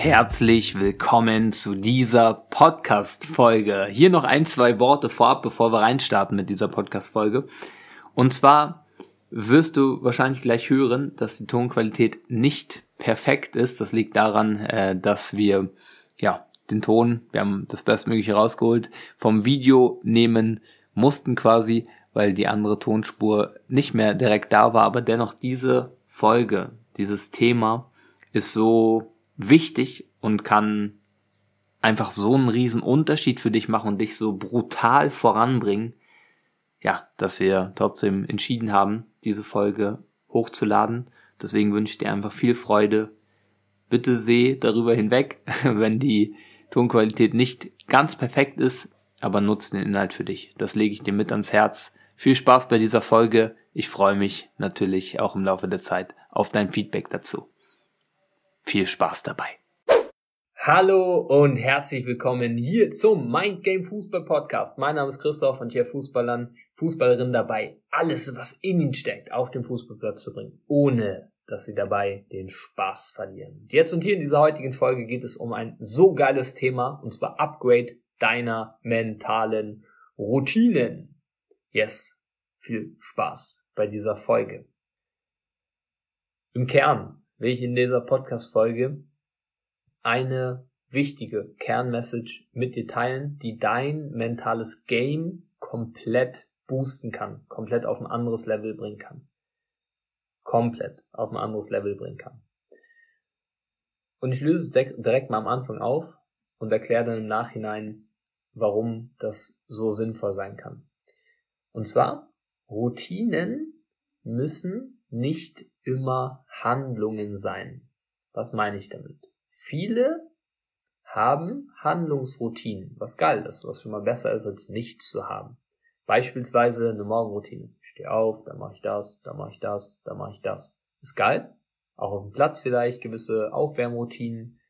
Herzlich willkommen zu dieser Podcast-Folge. Hier noch ein, zwei Worte vorab, bevor wir reinstarten mit dieser Podcast-Folge. Und zwar wirst du wahrscheinlich gleich hören, dass die Tonqualität nicht perfekt ist. Das liegt daran, äh, dass wir ja den Ton, wir haben das Bestmögliche rausgeholt, vom Video nehmen mussten quasi, weil die andere Tonspur nicht mehr direkt da war. Aber dennoch diese Folge, dieses Thema ist so wichtig und kann einfach so einen riesen Unterschied für dich machen und dich so brutal voranbringen, ja, dass wir trotzdem entschieden haben, diese Folge hochzuladen. Deswegen wünsche ich dir einfach viel Freude. Bitte seh darüber hinweg, wenn die Tonqualität nicht ganz perfekt ist, aber nutze den Inhalt für dich. Das lege ich dir mit ans Herz. Viel Spaß bei dieser Folge. Ich freue mich natürlich auch im Laufe der Zeit auf dein Feedback dazu. Viel Spaß dabei. Hallo und herzlich willkommen hier zum Mind Game Fußball Podcast. Mein Name ist Christoph und hier Fußballern, Fußballerinnen dabei, alles, was in ihnen steckt, auf den Fußballplatz zu bringen, ohne dass sie dabei den Spaß verlieren. Jetzt und hier in dieser heutigen Folge geht es um ein so geiles Thema, und zwar Upgrade deiner mentalen Routinen. Yes, viel Spaß bei dieser Folge. Im Kern will ich in dieser Podcast-Folge eine wichtige Kernmessage mit dir teilen, die dein mentales Game komplett boosten kann, komplett auf ein anderes Level bringen kann. Komplett auf ein anderes Level bringen kann. Und ich löse es direkt mal am Anfang auf und erkläre dann im Nachhinein, warum das so sinnvoll sein kann. Und zwar, Routinen müssen nicht immer Handlungen sein. Was meine ich damit? Viele haben Handlungsroutinen, was geil ist, was schon mal besser ist, als nichts zu haben. Beispielsweise eine Morgenroutine. Ich stehe auf, dann mache ich das, dann mache ich das, dann mache ich das. Ist geil. Auch auf dem Platz vielleicht gewisse Aufwärmroutinen.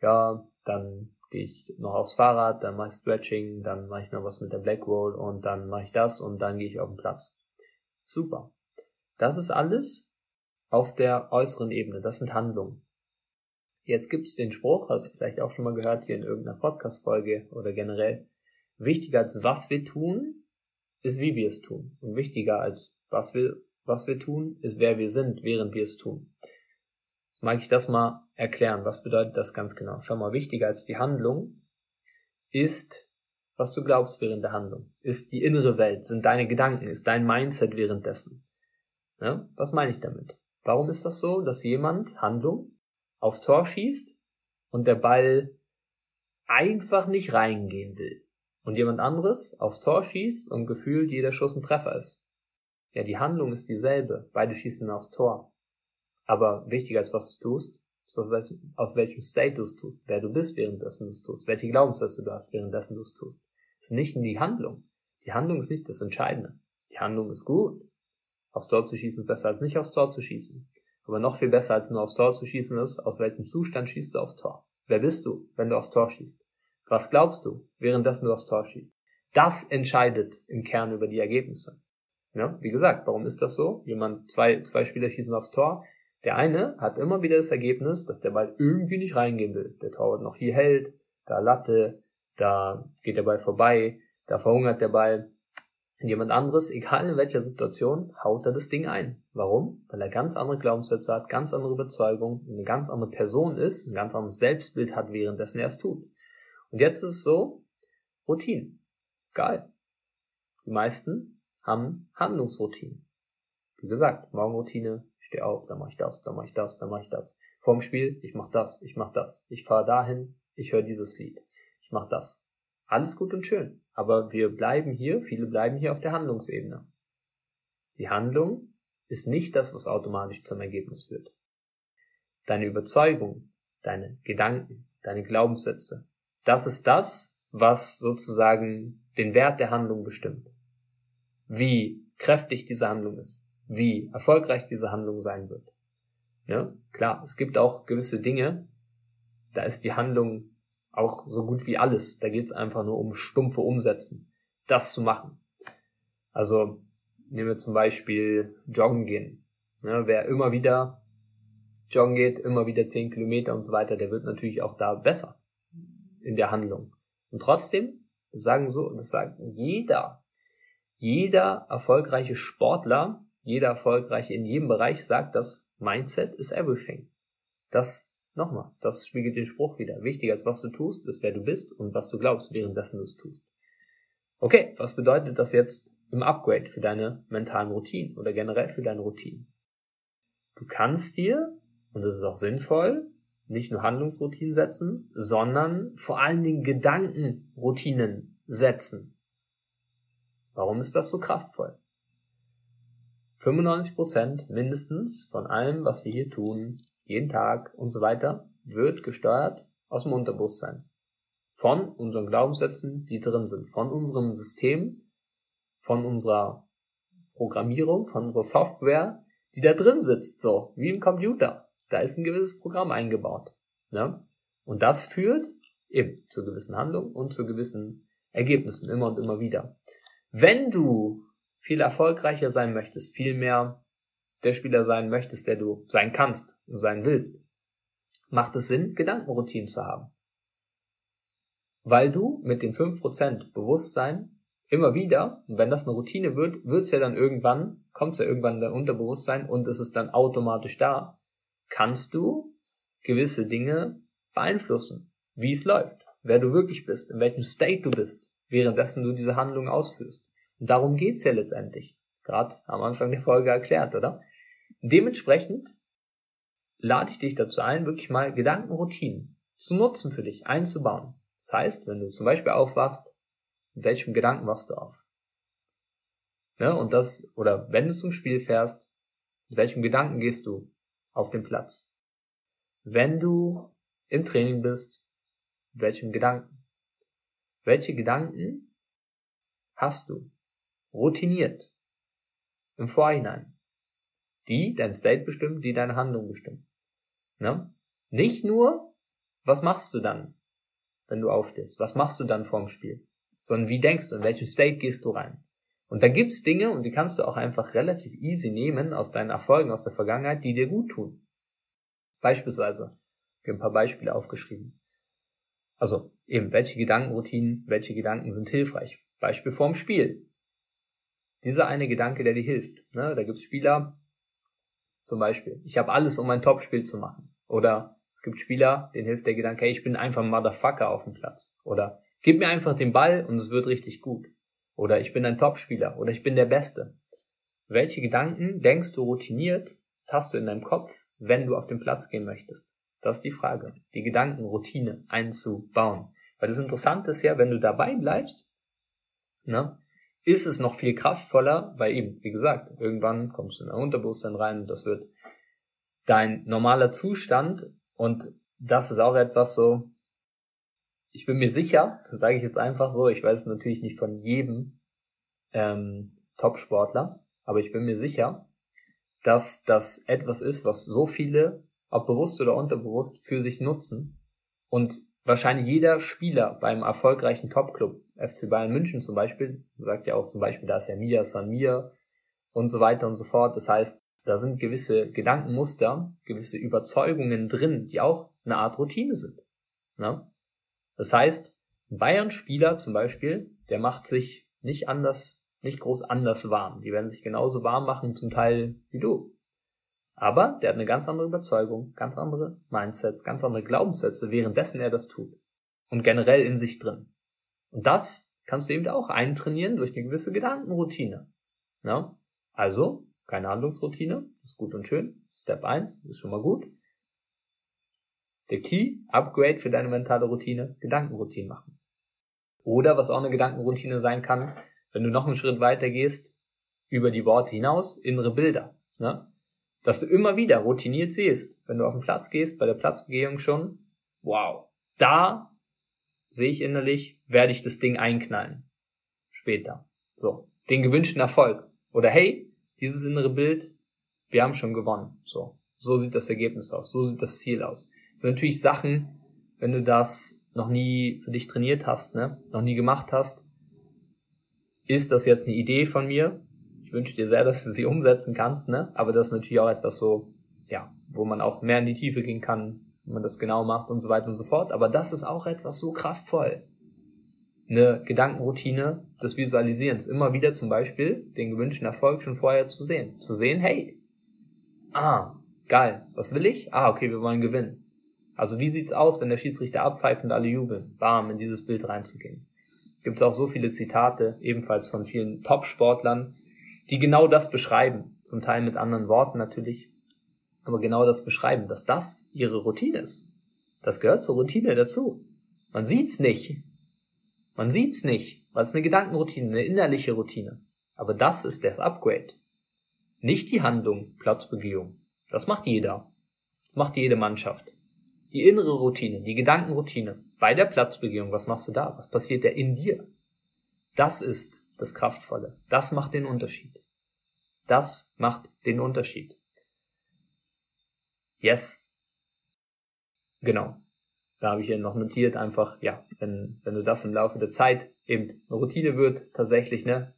Ja, dann gehe ich noch aufs Fahrrad, dann mache ich Stretching, dann mache ich noch was mit der Black Roll und dann mache ich das und dann gehe ich auf den Platz. Super. Das ist alles auf der äußeren Ebene. Das sind Handlungen. Jetzt gibt's den Spruch, hast du vielleicht auch schon mal gehört hier in irgendeiner Podcast-Folge oder generell. Wichtiger als was wir tun, ist wie wir es tun. Und wichtiger als was wir, was wir tun, ist wer wir sind, während wir es tun. Jetzt mag ich das mal erklären. Was bedeutet das ganz genau? Schau mal, wichtiger als die Handlung ist, was du glaubst während der Handlung. Ist die innere Welt, sind deine Gedanken, ist dein Mindset währenddessen. Ja? Was meine ich damit? Warum ist das so, dass jemand Handlung aufs Tor schießt und der Ball einfach nicht reingehen will? Und jemand anderes aufs Tor schießt und gefühlt jeder Schuss ein Treffer ist. Ja, die Handlung ist dieselbe. Beide schießen aufs Tor. Aber wichtiger als was du tust, ist aus, aus welchem State du es tust, wer du bist, währenddessen du es tust, welche Glaubenssätze du hast, währenddessen du es tust. Das ist nicht in die Handlung. Die Handlung ist nicht das Entscheidende. Die Handlung ist gut. Aufs Tor zu schießen ist besser als nicht aufs Tor zu schießen. Aber noch viel besser als nur aufs Tor zu schießen ist, aus welchem Zustand schießt du aufs Tor? Wer bist du, wenn du aufs Tor schießt? Was glaubst du, währenddessen du aufs Tor schießt? Das entscheidet im Kern über die Ergebnisse. Ja, wie gesagt, warum ist das so? Jemand, zwei, zwei Spieler schießen aufs Tor. Der eine hat immer wieder das Ergebnis, dass der Ball irgendwie nicht reingehen will. Der Torwart noch hier hält, da Latte, da geht der Ball vorbei, da verhungert der Ball. Jemand anderes, egal in welcher Situation, haut er das Ding ein. Warum? Weil er ganz andere Glaubenssätze hat, ganz andere Überzeugung, eine ganz andere Person ist, ein ganz anderes Selbstbild hat, währenddessen er es tut. Und jetzt ist es so, Routine. Geil. Die meisten haben Handlungsroutinen. Wie gesagt, Morgenroutine, ich stehe auf, dann mache ich das, dann mache ich das, dann mache ich das. Vorm Spiel, ich mache das, ich mache das. Ich fahre dahin, ich höre dieses Lied. Ich mache das. Alles gut und schön. Aber wir bleiben hier, viele bleiben hier auf der Handlungsebene. Die Handlung ist nicht das, was automatisch zum Ergebnis führt. Deine Überzeugung, deine Gedanken, deine Glaubenssätze, das ist das, was sozusagen den Wert der Handlung bestimmt. Wie kräftig diese Handlung ist, wie erfolgreich diese Handlung sein wird. Ja, klar, es gibt auch gewisse Dinge, da ist die Handlung auch so gut wie alles. Da geht es einfach nur um stumpfe Umsetzen. Das zu machen. Also nehmen wir zum Beispiel Joggen gehen. Ja, wer immer wieder joggen geht, immer wieder 10 Kilometer und so weiter, der wird natürlich auch da besser in der Handlung. Und trotzdem, das sagen so, das sagt jeder, jeder erfolgreiche Sportler, jeder erfolgreiche in jedem Bereich sagt, dass Mindset is everything. Das, nochmal, das spiegelt den Spruch wieder. Wichtiger als was du tust, ist wer du bist und was du glaubst, währenddessen du es tust. Okay, was bedeutet das jetzt im Upgrade für deine mentalen Routinen oder generell für deine Routinen? Du kannst dir, und das ist auch sinnvoll, nicht nur Handlungsroutinen setzen, sondern vor allen Dingen Gedankenroutinen setzen. Warum ist das so kraftvoll? 95% mindestens von allem, was wir hier tun, jeden Tag und so weiter, wird gesteuert aus dem Unterbewusstsein. Von unseren Glaubenssätzen, die drin sind, von unserem System, von unserer Programmierung, von unserer Software, die da drin sitzt, so wie im Computer. Da ist ein gewisses Programm eingebaut. Ne? Und das führt eben zu gewissen Handlungen und zu gewissen Ergebnissen immer und immer wieder. Wenn du viel erfolgreicher sein möchtest, viel mehr der Spieler sein möchtest, der du sein kannst und sein willst, macht es Sinn, Gedankenroutinen zu haben. Weil du mit den 5% Bewusstsein immer wieder, und wenn das eine Routine wird, wird es ja dann irgendwann, kommt es ja irgendwann in dein Unterbewusstsein und es ist dann automatisch da, kannst du gewisse Dinge beeinflussen, wie es läuft, wer du wirklich bist, in welchem State du bist, währenddessen du diese Handlung ausführst. Und darum geht's ja letztendlich. Gerade am Anfang der Folge erklärt, oder? Dementsprechend lade ich dich dazu ein, wirklich mal Gedankenroutinen zu nutzen für dich, einzubauen. Das heißt, wenn du zum Beispiel aufwachst, mit welchem Gedanken wachst du auf? Ne? Und das, oder wenn du zum Spiel fährst, mit welchem Gedanken gehst du auf den Platz? Wenn du im Training bist, mit welchem Gedanken? Welche Gedanken hast du routiniert im Vorhinein, die dein State bestimmen, die deine Handlung bestimmen? Ne? Nicht nur, was machst du dann, wenn du aufstehst? Was machst du dann vorm Spiel? Sondern wie denkst du, in welchen State gehst du rein? Und da gibt's Dinge, und die kannst du auch einfach relativ easy nehmen aus deinen Erfolgen aus der Vergangenheit, die dir gut tun. Beispielsweise, wir haben ein paar Beispiele aufgeschrieben. Also eben, welche Gedankenroutinen, welche Gedanken sind hilfreich? Beispiel vorm Spiel. Dieser eine Gedanke, der dir hilft. Ne? Da gibt's Spieler, zum Beispiel, ich habe alles, um ein Topspiel zu machen. Oder es gibt Spieler, denen hilft der Gedanke, hey, ich bin einfach ein Motherfucker auf dem Platz. Oder gib mir einfach den Ball und es wird richtig gut. Oder ich bin ein Topspieler. Oder ich bin der Beste. Welche Gedanken denkst du routiniert, hast du in deinem Kopf, wenn du auf den Platz gehen möchtest? Das ist die Frage. Die Gedankenroutine einzubauen. Weil das Interessante ist ja, wenn du dabei bleibst, ne, ist es noch viel kraftvoller, weil eben, wie gesagt, irgendwann kommst du in dein Unterbewusstsein rein und das wird dein normaler Zustand und das ist auch etwas so, ich bin mir sicher, sage ich jetzt einfach so, ich weiß es natürlich nicht von jedem ähm, Top-Sportler, aber ich bin mir sicher, dass das etwas ist, was so viele, ob bewusst oder unterbewusst, für sich nutzen und wahrscheinlich jeder Spieler beim erfolgreichen Top-Club, FC Bayern München zum Beispiel, sagt ja auch zum Beispiel, da ist ja Mia San Mia und so weiter und so fort. Das heißt, da sind gewisse Gedankenmuster, gewisse Überzeugungen drin, die auch eine Art Routine sind. Ne? Das heißt, ein Bayern-Spieler zum Beispiel, der macht sich nicht anders, nicht groß anders warm. Die werden sich genauso warm machen, zum Teil wie du. Aber der hat eine ganz andere Überzeugung, ganz andere Mindsets, ganz andere Glaubenssätze, währenddessen er das tut. Und generell in sich drin. Und das kannst du eben auch eintrainieren durch eine gewisse Gedankenroutine. Ja? Also, keine Handlungsroutine, ist gut und schön. Step 1 ist schon mal gut. Der Key, Upgrade für deine mentale Routine, Gedankenroutine machen. Oder was auch eine Gedankenroutine sein kann, wenn du noch einen Schritt weiter gehst, über die Worte hinaus, innere Bilder. Ne? dass du immer wieder routiniert siehst, wenn du auf den Platz gehst, bei der Platzbegehung schon, wow, da sehe ich innerlich, werde ich das Ding einknallen. Später. So, den gewünschten Erfolg. Oder hey, dieses innere Bild, wir haben schon gewonnen. So, so sieht das Ergebnis aus, so sieht das Ziel aus. Das sind natürlich Sachen, wenn du das noch nie für dich trainiert hast, ne, noch nie gemacht hast, ist das jetzt eine Idee von mir, ich wünsche dir sehr, dass du sie umsetzen kannst, ne? Aber das ist natürlich auch etwas so, ja, wo man auch mehr in die Tiefe gehen kann, wenn man das genau macht und so weiter und so fort. Aber das ist auch etwas so kraftvoll. Eine Gedankenroutine des Visualisierens. Immer wieder zum Beispiel den gewünschten Erfolg schon vorher zu sehen. Zu sehen, hey, ah, geil, was will ich? Ah, okay, wir wollen gewinnen. Also wie sieht's aus, wenn der Schiedsrichter abpfeift und alle jubeln? Bam, in dieses Bild reinzugehen. Gibt es auch so viele Zitate, ebenfalls von vielen Top-Sportlern, die genau das beschreiben. Zum Teil mit anderen Worten natürlich, aber genau das beschreiben, dass das ihre Routine ist. Das gehört zur Routine dazu. Man sieht's nicht. Man sieht's nicht, weil es eine Gedankenroutine, eine innerliche Routine. Aber das ist das Upgrade. Nicht die Handlung, Platzbegehung. Das macht jeder. Das macht jede Mannschaft. Die innere Routine, die Gedankenroutine. Bei der Platzbegehung, was machst du da? Was passiert da in dir? Das ist das Kraftvolle. Das macht den Unterschied. Das macht den Unterschied. Yes. Genau. Da habe ich hier noch notiert, einfach, ja, wenn, wenn du das im Laufe der Zeit eben eine Routine wird, tatsächlich, ne?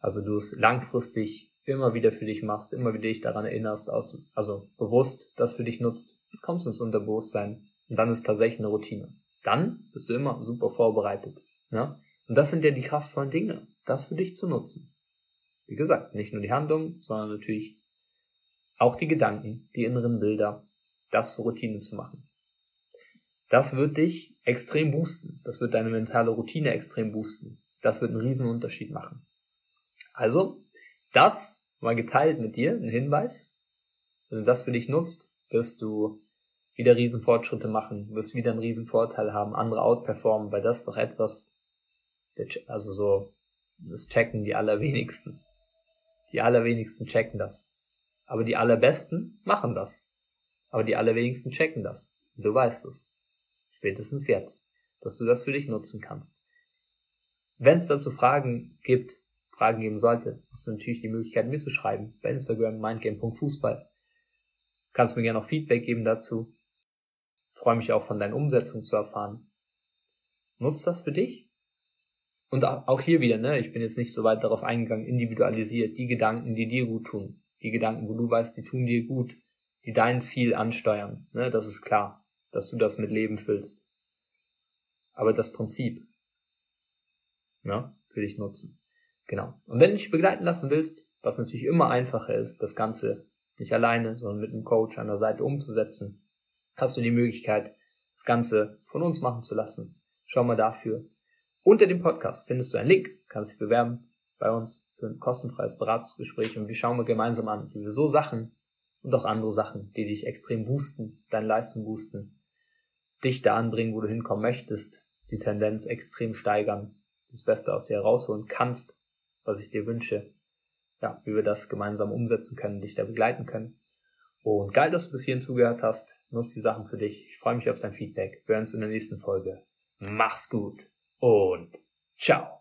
Also du es langfristig immer wieder für dich machst, immer wieder dich daran erinnerst, aus, also bewusst das für dich nutzt, kommst ins Unterbewusstsein und dann ist tatsächlich eine Routine. Dann bist du immer super vorbereitet. Ne? Und das sind ja die kraftvollen Dinge, das für dich zu nutzen. Wie gesagt, nicht nur die Handlung, sondern natürlich auch die Gedanken, die inneren Bilder, das zur Routine zu machen. Das wird dich extrem boosten. Das wird deine mentale Routine extrem boosten. Das wird einen riesen Unterschied machen. Also, das mal geteilt mit dir, ein Hinweis. Wenn du das für dich nutzt, wirst du wieder riesen Fortschritte machen, wirst wieder einen riesen Vorteil haben, andere outperformen, weil das doch etwas, also so, das checken die allerwenigsten. Die allerwenigsten checken das. Aber die allerbesten machen das. Aber die allerwenigsten checken das. Du weißt es. Spätestens jetzt, dass du das für dich nutzen kannst. Wenn es dazu Fragen gibt, Fragen geben sollte, hast du natürlich die Möglichkeit, mir zu schreiben. Bei Instagram mindgame.fußball. Kannst mir gerne auch Feedback geben dazu. freue mich auch von deinen Umsetzungen zu erfahren. Nutzt das für dich? Und auch hier wieder, ne, ich bin jetzt nicht so weit darauf eingegangen, individualisiert, die Gedanken, die dir gut tun die Gedanken, wo du weißt, die tun dir gut, die dein Ziel ansteuern. Ne? Das ist klar, dass du das mit Leben füllst. Aber das Prinzip ne, für dich nutzen. Genau. Und wenn du dich begleiten lassen willst, was natürlich immer einfacher ist, das Ganze nicht alleine, sondern mit einem Coach an der Seite umzusetzen, hast du die Möglichkeit, das Ganze von uns machen zu lassen. Schau mal dafür. Unter dem Podcast findest du einen Link, kannst dich bewerben bei uns für ein kostenfreies Beratungsgespräch und wir schauen mal gemeinsam an, wie wir so Sachen und auch andere Sachen, die dich extrem boosten, deine Leistung boosten, dich da anbringen, wo du hinkommen möchtest, die Tendenz extrem steigern, das Beste aus dir herausholen kannst, was ich dir wünsche, ja, wie wir das gemeinsam umsetzen können, dich da begleiten können. Und geil, dass du bis hierhin zugehört hast. Nutz die Sachen für dich. Ich freue mich auf dein Feedback. Wir hören uns in der nächsten Folge. Mach's gut und ciao.